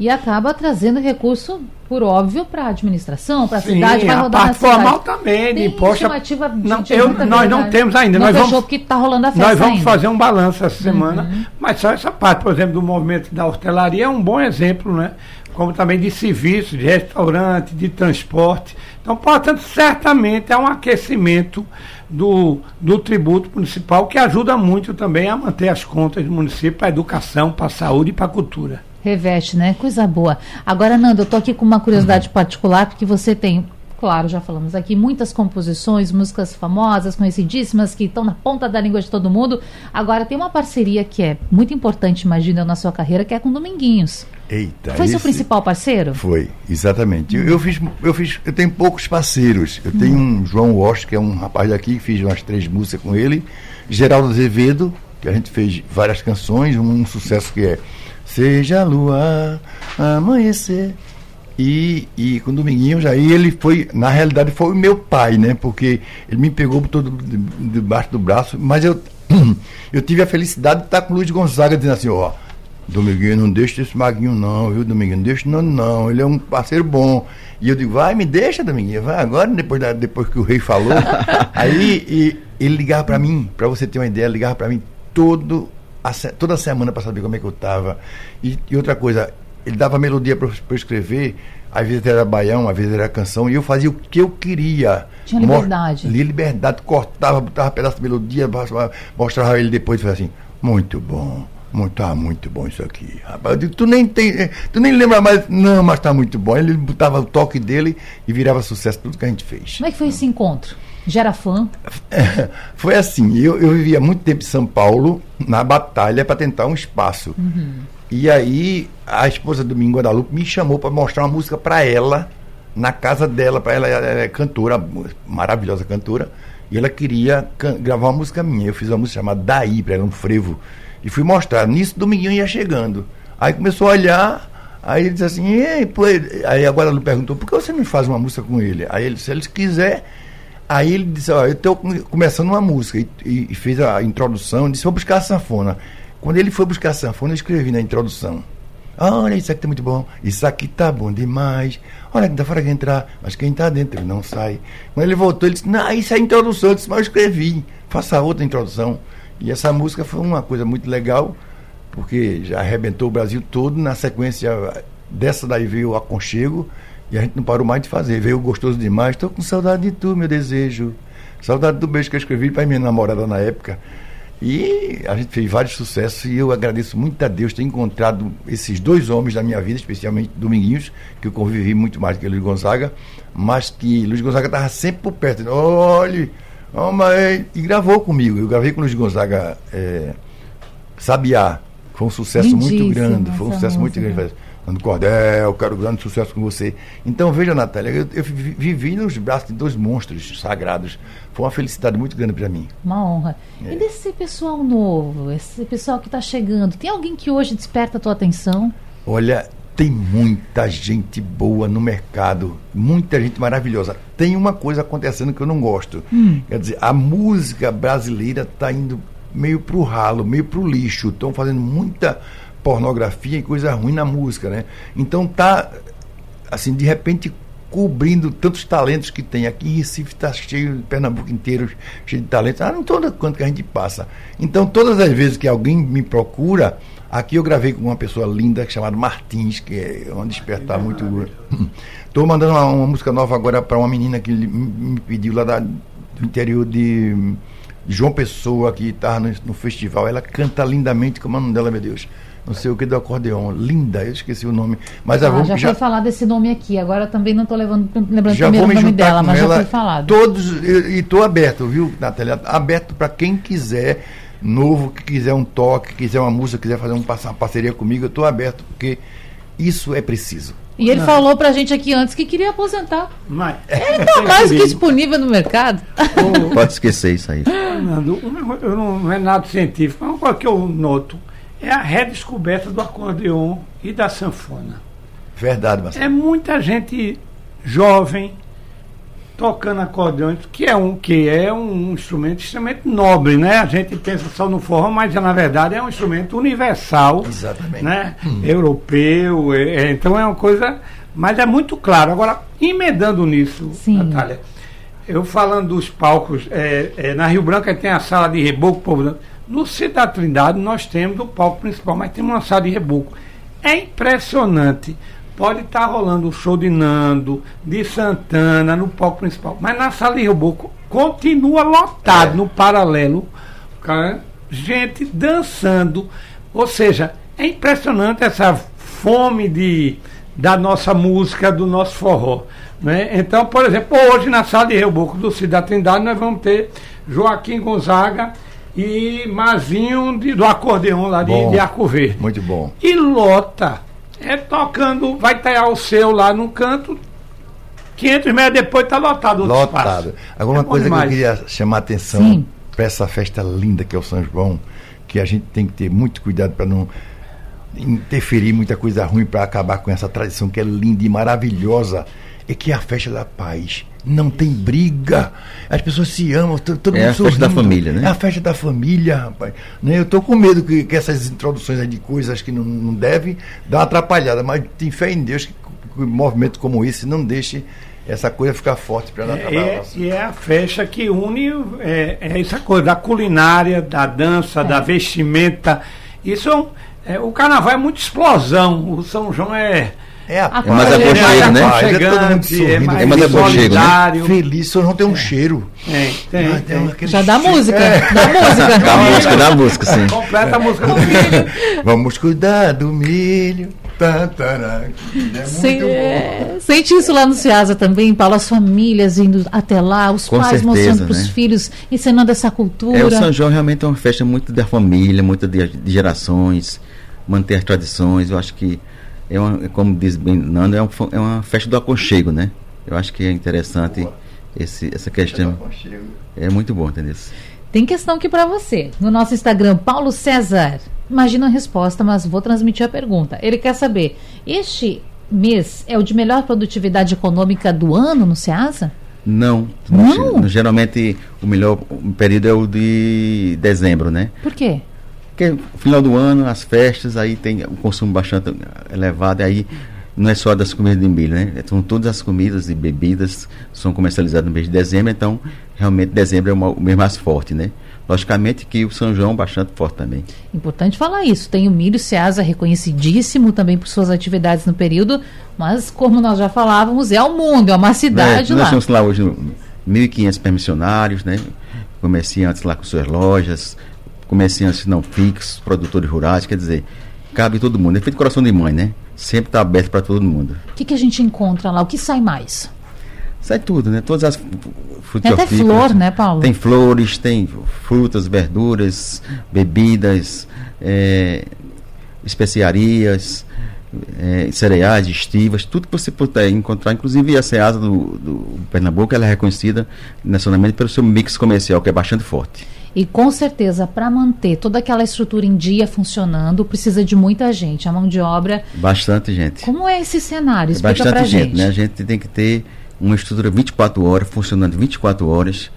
E acaba trazendo recurso, por óbvio, para a administração, para a cidade, vai rodar a parte formal também, de imposto. Não, eu, nós não temos ainda. Não nós fechou vamos, porque está rolando a festa Nós vamos ainda. fazer um balanço essa semana, uhum. mas só essa parte, por exemplo, do movimento da hortelaria é um bom exemplo, né? Como também de serviços, de restaurante, de transporte. Então, portanto, certamente é um aquecimento do, do tributo municipal que ajuda muito também a manter as contas do município para a educação, para a saúde e para a cultura. Reveste, né? Coisa boa. Agora, Nando, eu estou aqui com uma curiosidade uhum. particular, porque você tem claro, já falamos aqui, muitas composições, músicas famosas, conhecidíssimas, que estão na ponta da língua de todo mundo. Agora tem uma parceria que é muito importante, imagina, na sua carreira, que é com Dominguinhos. Eita, Foi esse... seu principal parceiro? Foi, exatamente. Eu, eu, fiz, eu fiz, eu tenho poucos parceiros. Eu hum. tenho um João Walsh, que é um rapaz daqui, que fiz umas três músicas com ele. Geraldo Azevedo, que a gente fez várias canções, um, um sucesso que é Seja a lua amanhecer e, e com o Dominguinhos, aí ele foi, na realidade, foi o meu pai, né? Porque ele me pegou todo debaixo do braço, mas eu, (clears throat) eu tive a felicidade de estar com o Luiz Gonzaga dizendo assim, ó, Dominguinho, não deixa esse maguinho não, viu, Dominguinho? Não deixa não, não, ele é um parceiro bom. E eu digo, vai, me deixa, Dominguinho, vai agora, depois, da, depois que o rei falou. (laughs) aí e, ele ligava para mim, para você ter uma ideia, ligava para mim todo, a, toda semana para saber como é que eu estava. E, e outra coisa, ele dava melodia para eu escrever, às vezes era baião, às vezes era canção, e eu fazia o que eu queria. Tinha liberdade. Lia liberdade, cortava, botava pedaço de melodia, mostrava ele depois e falava assim, muito bom. Muito, ah, muito bom isso aqui. Rapaz, digo, tu nem tem. Eh, tu nem lembra mais. Não, mas tá muito bom. Ele botava o toque dele e virava sucesso tudo que a gente fez. Como é que foi esse encontro? Já era fã? (laughs) foi assim, eu, eu vivia muito tempo em São Paulo, na batalha para tentar um espaço. Uhum. E aí a esposa do Domingo Guadalupe me chamou para mostrar uma música para ela, na casa dela, para ela, ela é cantora, maravilhosa cantora, e ela queria gravar uma música minha. Eu fiz uma música chamada Daí, para ela, um frevo, e fui mostrar. Nisso, Dominguinho ia chegando. Aí começou a olhar, aí ele disse assim, Ei, pô, aí a Guadalupe perguntou, por que você não faz uma música com ele? Aí ele, se ele quiser, Aí ele disse, ó, eu estou começando uma música e, e, fez a introdução, disse, vou buscar a sanfona. Quando ele foi buscar a sanfona, eu escrevi na introdução. Olha, isso aqui tá muito bom. Isso aqui tá bom demais. Olha, quem tá fora quer entrar, mas quem tá dentro não sai. Quando ele voltou, ele disse, não, isso é introdução. Eu disse, mas eu escrevi. Faça outra introdução. E essa música foi uma coisa muito legal, porque já arrebentou o Brasil todo. Na sequência dessa daí veio o Aconchego, e a gente não parou mais de fazer. Veio gostoso demais. Estou com saudade de tu, meu desejo. Saudade do beijo que eu escrevi para minha namorada na época. E a gente fez vários sucessos e eu agradeço muito a Deus ter encontrado esses dois homens da minha vida, especialmente Dominguinhos, que eu convivi muito mais que Luiz Gonzaga, mas que Luiz Gonzaga estava sempre por perto. Olha, mas... e gravou comigo. Eu gravei com Luiz Gonzaga é, Sabiá. Foi um sucesso muito grande. Foi um sucesso música. muito grande. Nando Cordel, quero grande sucesso com você. Então, veja, Natália, eu, eu vivi nos braços de dois monstros sagrados. Foi uma felicidade muito grande para mim. Uma honra. É. E desse pessoal novo, esse pessoal que está chegando, tem alguém que hoje desperta a tua atenção? Olha, tem muita gente boa no mercado, muita gente maravilhosa. Tem uma coisa acontecendo que eu não gosto. Hum. Quer dizer, a música brasileira está indo meio pro ralo, meio pro lixo. Estão fazendo muita pornografia e coisa ruim na música, né? Então tá assim, de repente cobrindo tantos talentos que tem. Aqui Recife está cheio, Pernambuco inteiro cheio de talentos. Ah, não toda quanto que a gente passa. Então, todas as vezes que alguém me procura, aqui eu gravei com uma pessoa linda chamada Martins, que é um despertar muito. (laughs) Estou mandando uma, uma, música nova agora para uma menina que me pediu lá da, do interior de João Pessoa, que estava no, no, festival. Ela canta lindamente, como é o nome dela, meu Deus? Não sei o que do acordeão. Linda, eu esqueci o nome. Mas ah, já, já foi falado desse nome aqui, agora também não estou lembrando já primeiro o nome dela, mas já foi falado. Todos, e estou aberto, viu, Natália? Aberto para quem quiser, novo, que quiser um toque, quiser uma música, quiser fazer um, uma parceria comigo, eu estou aberto, porque isso é preciso. E ele não. falou pra gente aqui antes que queria aposentar. Mas, ele tá mais que disponível no mercado. Pode esquecer isso aí. Fernando, não é nada científico, mas uma coisa que eu noto é a redescoberta do acordeon e da sanfona. Verdade, Marcelo. É muita gente jovem tocando acordeão, que é um que é um instrumento extremamente nobre, né? A gente pensa só no forró, mas na verdade é um instrumento universal, Exatamente. né? Hum. Europeu, é, é, então é uma coisa, mas é muito claro. Agora, emendando nisso, Sim. Natália, eu falando dos palcos, é, é na Rio Branco tem a sala de reboco, povo no Centro da Trindade nós temos o palco principal, mas temos uma sala de reboco. É impressionante. Pode estar tá rolando o show de Nando, de Santana, no palco principal. Mas na sala de reboco continua lotado, é. no paralelo. Cara, gente dançando. Ou seja, é impressionante essa fome de, da nossa música, do nosso forró. Né? Então, por exemplo, hoje na sala de reboco do Cidade Trindade nós vamos ter Joaquim Gonzaga e Mazinho de, do acordeão lá de, bom, de Arco Verde. Muito bom. E lota. É tocando, vai estar o seu lá no canto, 500 metros depois está lotado outro Lotado. Espaço. Alguma é coisa demais. que eu queria chamar a atenção para essa festa linda que é o São João, que a gente tem que ter muito cuidado para não interferir muita coisa ruim para acabar com essa tradição que é linda e maravilhosa, é que é a festa da paz não tem briga, as pessoas se amam, todo é mundo É a festa da família, né? É a festa da família, rapaz. Né? Eu estou com medo que, que, essas introduções de coisas que não, não devem dar uma atrapalhada, mas tem fé em Deus que, que um movimento como esse não deixe essa coisa ficar forte para não é, é, E é a festa que une é, é, essa coisa da culinária, da dança, é. da vestimenta. Isso é, o carnaval é muito explosão. O São João é é, a é mais aconchego, né? Paz, é é mais, é mais aconchego, né? Feliz, só não tem um é. cheiro. É, tem, ah, tem. Já dá música, é. dá música. Dá música, dá música, sim. Completa a música do milho. Vamos cuidar do milho. É sente isso lá no Ceasa também, Paulo, as famílias indo até lá, os Com pais certeza, mostrando para os né? filhos, ensinando essa cultura. É, o São João realmente é uma festa muito da família, muito de, de gerações, manter as tradições. Eu acho que é uma, como diz bem Nando, é, um, é uma festa do aconchego, né? Eu acho que é interessante esse, essa questão. É muito bom, entendeu? Tem questão aqui para você. No nosso Instagram, Paulo César. Imagina a resposta, mas vou transmitir a pergunta. Ele quer saber: este mês é o de melhor produtividade econômica do ano no SEASA? Não, não. Geralmente o melhor período é o de dezembro, né? Por quê? Porque final do ano, as festas, aí tem um consumo bastante elevado, aí não é só das comidas de milho, né? São todas as comidas e bebidas são comercializadas no mês de dezembro, então realmente dezembro é uma, o mês mais forte, né? Logicamente que o São João é bastante forte também. Importante falar isso. Tem o milho Ceasa reconhecidíssimo também por suas atividades no período, mas como nós já falávamos, é o mundo, é uma cidade é, lá. Nós temos lá hoje 1.500 permissionários, né? Comerciantes lá com suas lojas, comerciantes não fixos, produtores rurais, quer dizer, cabe todo mundo. É feito coração de mãe, né? Sempre está aberto para todo mundo. O que, que a gente encontra lá? O que sai mais? Sai tudo, né? Todas as frutas. Tem até flor, né, Paulo? Tem flores, tem frutas, verduras, bebidas, é, especiarias, é, cereais, estivas, tudo que você puder encontrar, inclusive a Ceasa do, do Pernambuco, ela é reconhecida nacionalmente pelo seu mix comercial, que é bastante forte. E com certeza, para manter toda aquela estrutura em dia funcionando, precisa de muita gente. A mão de obra. Bastante gente. Como é esse cenário? Explica é bastante gente, gente, né? A gente tem que ter uma estrutura 24 horas, funcionando 24 horas,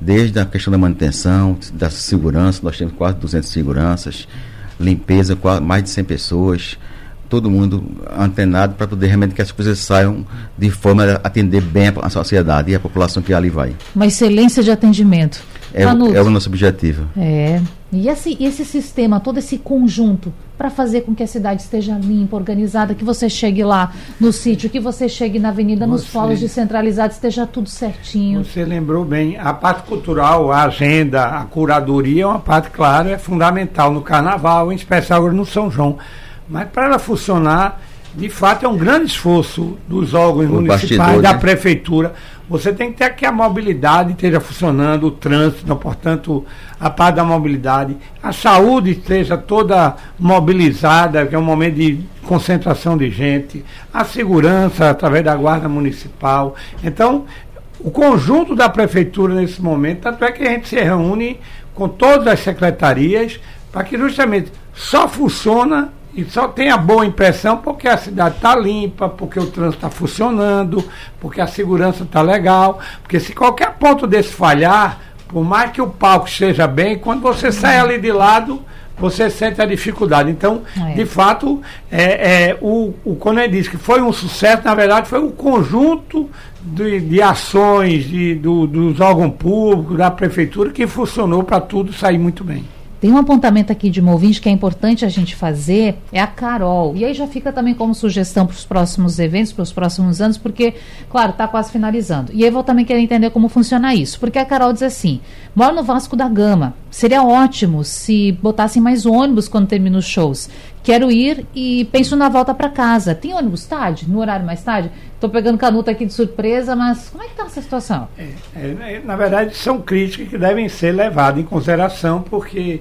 desde a questão da manutenção, da segurança, nós temos quase 200 seguranças, limpeza, mais de 100 pessoas, todo mundo antenado para poder realmente que as coisas saiam de forma a atender bem a sociedade e a população que ali vai. Uma excelência de atendimento. É, é o nosso objetivo. É. E esse, esse sistema, todo esse conjunto, para fazer com que a cidade esteja limpa, organizada, que você chegue lá no sítio, que você chegue na avenida, você, nos polos descentralizados, esteja tudo certinho. Você lembrou bem, a parte cultural, a agenda, a curadoria é uma parte, claro, é fundamental no carnaval, em especial no São João. Mas para ela funcionar, de fato, é um grande esforço dos órgãos o municipais, da né? prefeitura. Você tem que ter que a mobilidade esteja funcionando, o trânsito, então, portanto, a parte da mobilidade, a saúde esteja toda mobilizada, que é um momento de concentração de gente, a segurança através da guarda municipal. Então, o conjunto da prefeitura nesse momento, tanto é que a gente se reúne com todas as secretarias para que justamente só funciona e só tem a boa impressão porque a cidade está limpa, porque o trânsito está funcionando, porque a segurança está legal. Porque se qualquer ponto desse falhar, por mais que o palco esteja bem, quando você sai ali de lado, você sente a dificuldade. Então, é. de fato, é, é, o, o Coné disse que foi um sucesso, na verdade, foi o conjunto de, de ações de, do, dos órgãos públicos, da prefeitura, que funcionou para tudo sair muito bem. Tem um apontamento aqui de uma ouvinte que é importante a gente fazer, é a Carol. E aí já fica também como sugestão para os próximos eventos, para os próximos anos, porque, claro, está quase finalizando. E aí eu vou também querer entender como funciona isso. Porque a Carol diz assim: moro no Vasco da Gama. Seria ótimo se botassem mais ônibus quando termina os shows. Quero ir e penso na volta para casa. Tem ônibus tarde? No horário mais tarde? Estou pegando canuta aqui de surpresa, mas como é que está essa situação? É, é, na verdade, são críticas que devem ser levadas em consideração, porque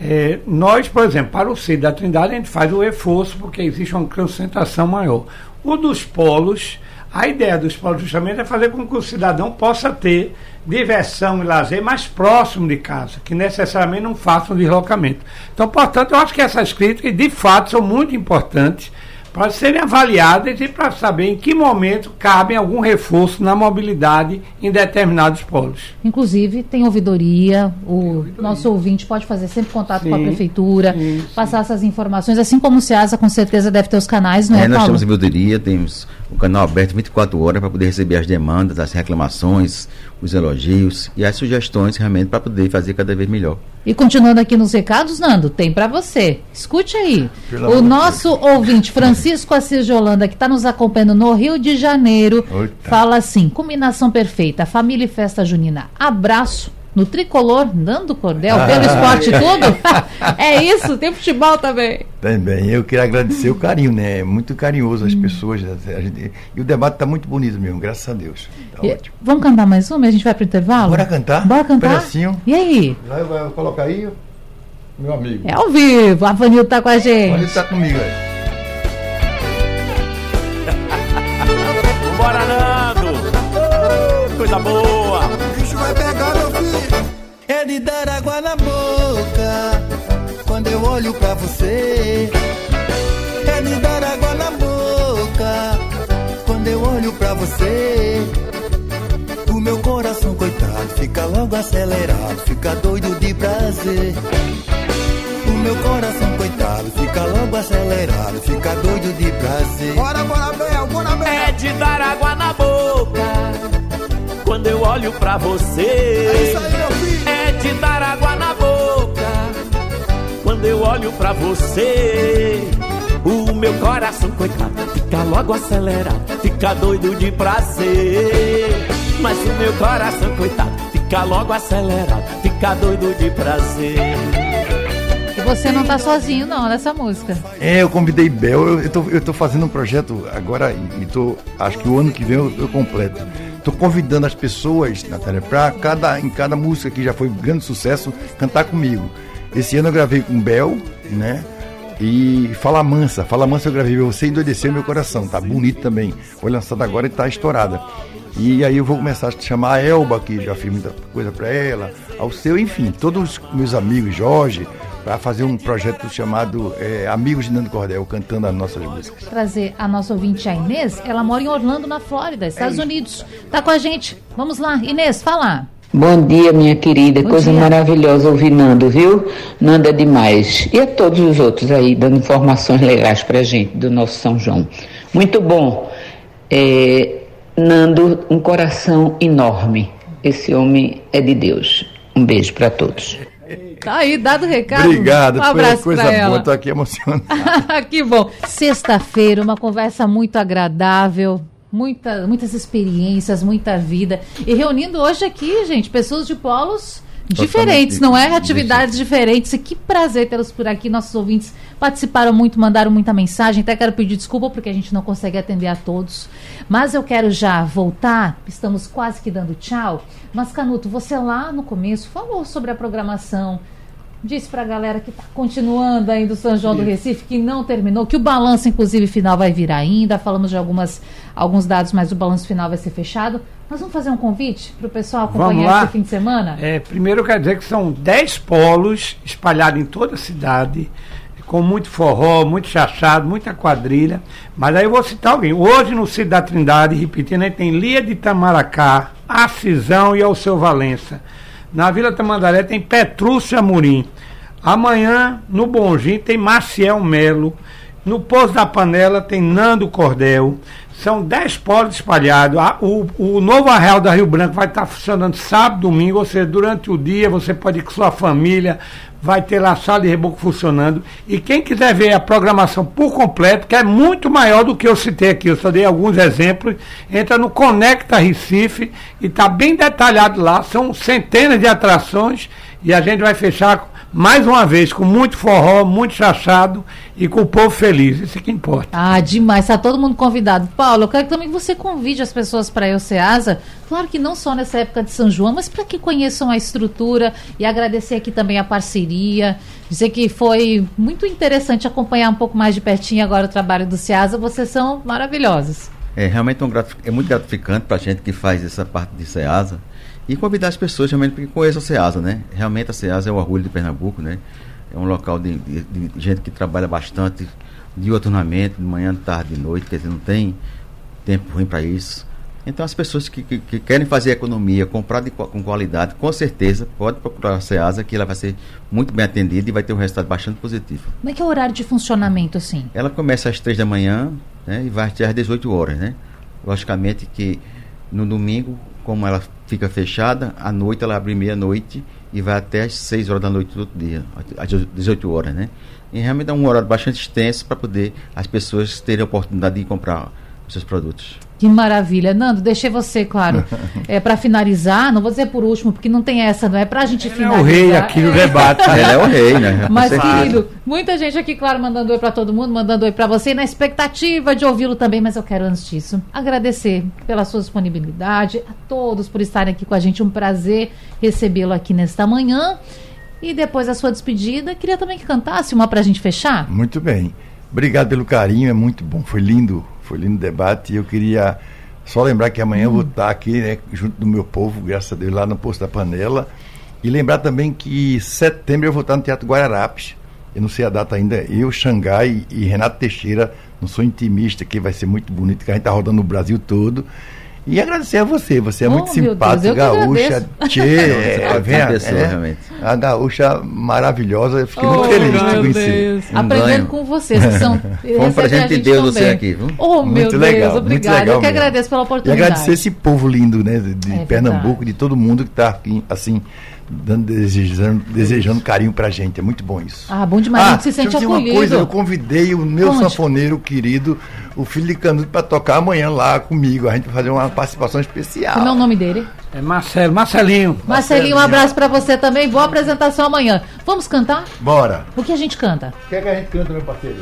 é, nós, por exemplo, para o CID da Trindade, a gente faz o reforço porque existe uma concentração maior. O dos polos, a ideia dos polos justamente é fazer com que o cidadão possa ter diversão e lazer mais próximo de casa, que necessariamente não façam deslocamento. Então, portanto, eu acho que essas críticas, de fato, são muito importantes para serem avaliadas e para saber em que momento cabe algum reforço na mobilidade em determinados polos. Inclusive, tem ouvidoria, o ouvidoria. nosso ouvinte pode fazer sempre contato sim, com a prefeitura, passar essas informações, assim como o SEASA com certeza deve ter os canais, não é, é Nós temos ouvidoria, temos o canal aberto 24 horas para poder receber as demandas, as reclamações, os elogios e as sugestões realmente para poder fazer cada vez melhor. E continuando aqui nos recados, Nando, tem para você. Escute aí. O nosso Deus. ouvinte, Francisco Assis de Holanda, que está nos acompanhando no Rio de Janeiro, Oita. fala assim: combinação perfeita, família e festa junina. Abraço no tricolor, Nando Cordel, pelo esporte (laughs) tudo. (laughs) é isso, tem futebol também. Também, eu queria agradecer o carinho, né? Muito carinhoso as hum. pessoas. A gente, e o debate está muito bonito mesmo, graças a Deus. Tá e, ótimo. Vamos cantar mais uma? A gente vai para o intervalo? Bora cantar? Bora cantar? Um pedacinho. E aí? Vai, vai colocar aí, meu amigo. É ao vivo, a Vanil tá com a gente. A Vanil tá comigo aí. É de dar água na boca quando eu olho pra você. É de dar água na boca quando eu olho pra você. O meu coração, coitado, fica logo acelerado, fica doido de prazer. O meu coração, coitado, fica logo acelerado, fica doido de prazer. Bora, bora, Bel, bora, Bel. É de dar água na boca quando eu olho pra você. É isso aí, meu filho. De dar água na quando eu olho pra você. O meu coração, coitado, fica logo acelerado, fica doido de prazer. Mas o meu coração, coitado, fica logo acelerado, fica doido de prazer. E você não tá sozinho não nessa música. É, eu convidei Bel, eu, eu, tô, eu tô fazendo um projeto agora e tô, acho que o ano que vem eu, eu completo. Tô convidando as pessoas, Natália, pra cada, em cada música que já foi um grande sucesso, cantar comigo. Esse ano eu gravei com Bel, né? E Fala Mansa. Fala Mansa eu gravei Você Endoideceu Meu Coração. Tá bonito também. Foi lançada agora e tá estourada. E aí eu vou começar a chamar a Elba, que já fiz muita coisa para ela, ao seu, enfim, todos os meus amigos, Jorge, para fazer um projeto chamado é, Amigos de Nando Cordel, cantando as nossas músicas. Trazer a nossa ouvinte, a Inês, ela mora em Orlando, na Flórida, Estados é Unidos. Tá com a gente. Vamos lá, Inês, fala. Bom dia, minha querida. Bom Coisa dia. maravilhosa ouvir Nando, viu? Nando é demais. E a todos os outros aí, dando informações legais pra gente do nosso São João. Muito bom. É, Nando, um coração enorme. Esse homem é de Deus. Um beijo para todos. Tá aí, dado o recado. Obrigado, um abraço foi coisa boa, tô aqui emocionado. (laughs) que bom. Sexta-feira, uma conversa muito agradável. Muita, muitas experiências, muita vida. E reunindo hoje aqui, gente, pessoas de polos diferentes, não é? Atividades diferentes. E que prazer tê-los por aqui. Nossos ouvintes participaram muito, mandaram muita mensagem. Até quero pedir desculpa porque a gente não consegue atender a todos. Mas eu quero já voltar. Estamos quase que dando tchau. Mas, Canuto, você lá no começo falou sobre a programação disse para a galera que está continuando ainda o São João Isso. do Recife, que não terminou, que o balanço, inclusive, final vai vir ainda. Falamos de algumas, alguns dados, mas o balanço final vai ser fechado. Nós vamos fazer um convite para o pessoal acompanhar esse fim de semana? É, primeiro, eu quero dizer que são 10 polos espalhados em toda a cidade, com muito forró, muito chachado, muita quadrilha. Mas aí eu vou citar alguém. Hoje, no Cid da Trindade, repetindo, aí tem Lia de Tamaracá, Acisão e Alceu Valença. Na Vila Tamandaré tem Petrúcia Amorim. Amanhã, no Bonjim, tem Maciel Melo. No Poço da Panela tem Nando Cordel. São 10 polos espalhados. O, o novo Arreal da Rio Branco vai estar funcionando sábado, domingo, ou seja, durante o dia você pode ir com sua família, vai ter lá a sala de reboco funcionando. E quem quiser ver a programação por completo, que é muito maior do que eu citei aqui, eu só dei alguns exemplos, entra no Conecta Recife e está bem detalhado lá. São centenas de atrações e a gente vai fechar mais uma vez com muito forró, muito chachado e com o povo feliz. Isso é que importa. Ah, demais. Está todo mundo convidado. Paulo, eu quero também que você convide as pessoas para a Euceasa. Claro que não só nessa época de São João, mas para que conheçam a estrutura e agradecer aqui também a parceria. Dizer que foi muito interessante acompanhar um pouco mais de pertinho agora o trabalho do Ceasa. Vocês são maravilhosos. É realmente um é muito gratificante para a gente que faz essa parte de Ceasa e convidar as pessoas realmente para que conheçam a SEASA, né? Realmente a SEASA é o orgulho de Pernambuco, né? É um local de, de, de gente que trabalha bastante dioturnamente, de manhã, de tarde, de noite, quer dizer, não tem tempo ruim para isso. Então as pessoas que, que, que, querem fazer economia, comprar de, com qualidade, com certeza pode procurar a SEASA que ela vai ser muito bem atendida e vai ter um resultado bastante positivo. Como é que é o horário de funcionamento assim? Ela começa às três da manhã né, e vai até às 18 horas, né? Logicamente que no domingo como ela fica fechada, à noite ela abre meia-noite e vai até às 6 horas da noite do outro dia, às 18 horas, né? E realmente é um horário bastante extenso para poder as pessoas terem a oportunidade de comprar seus produtos. Que maravilha. Nando, deixei você, claro, (laughs) é, para finalizar, não vou dizer por último, porque não tem essa, não é para a gente Ele finalizar. é o rei aqui no debate. (laughs) Ele é o rei, né? Mas, querido, muita gente aqui, claro, mandando oi para todo mundo, mandando oi para você, na expectativa de ouvi-lo também, mas eu quero, antes disso, agradecer pela sua disponibilidade, a todos por estarem aqui com a gente. Um prazer recebê-lo aqui nesta manhã. E depois da sua despedida, queria também que cantasse uma para a gente fechar. Muito bem. Obrigado pelo carinho, é muito bom. Foi lindo foi lindo o debate e eu queria só lembrar que amanhã hum. eu vou estar aqui, né, junto do meu povo, graças a Deus, lá no Posto da Panela. E lembrar também que setembro eu vou estar no Teatro Guararapes. Eu não sei a data ainda. Eu, Xangai e Renato Teixeira, não sou intimista, que vai ser muito bonito, que a gente está rodando no Brasil todo. E agradecer a você, você é oh, muito simpática, gaúcha, tchê, (laughs) é, vem a, pessoa, é, a gaúcha maravilhosa, eu fiquei oh, muito feliz de te conhecer. Um Aprendendo ganho. com vocês, que são Foi um presente de Deus você aqui, viu? Oh, meu muito Deus, obrigado. Eu que agradeço pela oportunidade. E agradecer esse povo lindo, né, de, de é Pernambuco, de todo mundo que está aqui, assim, dando, desejando, desejando carinho pra gente. É muito bom isso. Ah, bom demais. Ah, a gente se sente acolhido. uma coisa, eu convidei o meu Conte. sanfoneiro querido, o filho de Canuto, para tocar amanhã lá comigo. A gente vai fazer uma participação especial. Como é o nome dele? É Marcelo, Marcelinho. Marcelinho, um abraço para você também. Boa apresentação amanhã. Vamos cantar? Bora. O que a gente canta? O que, é que a gente canta, meu parceiro?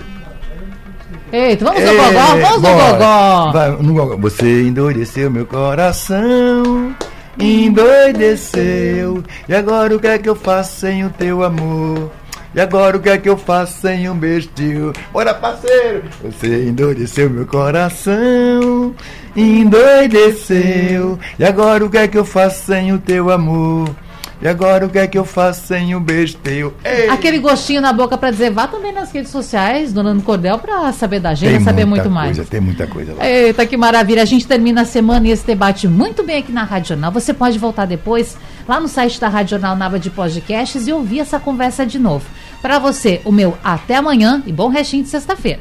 Eita, vamos no gogó, vamos no gogó. Vai, no gogó. Você endureceu meu coração endoideceu. E agora o que é que eu faço sem o teu amor? E agora o que é que eu faço sem um beijo? Bora, parceiro! Você endoideceu meu coração, endoideceu. E agora o que é que eu faço sem o teu amor? E agora o que é que eu faço sem um beijo teu? Ei. Aquele gostinho na boca para dizer, vá também nas redes sociais, Dona Nando Cordel, para saber da gente, saber muito coisa, mais. Tem muita coisa lá. Eita, que maravilha. A gente termina a semana e esse debate muito bem aqui na Rádio Jornal. Você pode voltar depois lá no site da Rádio Jornal Nava de Podcasts e ouvir essa conversa de novo. Para você, o meu até amanhã e bom restinho de sexta-feira.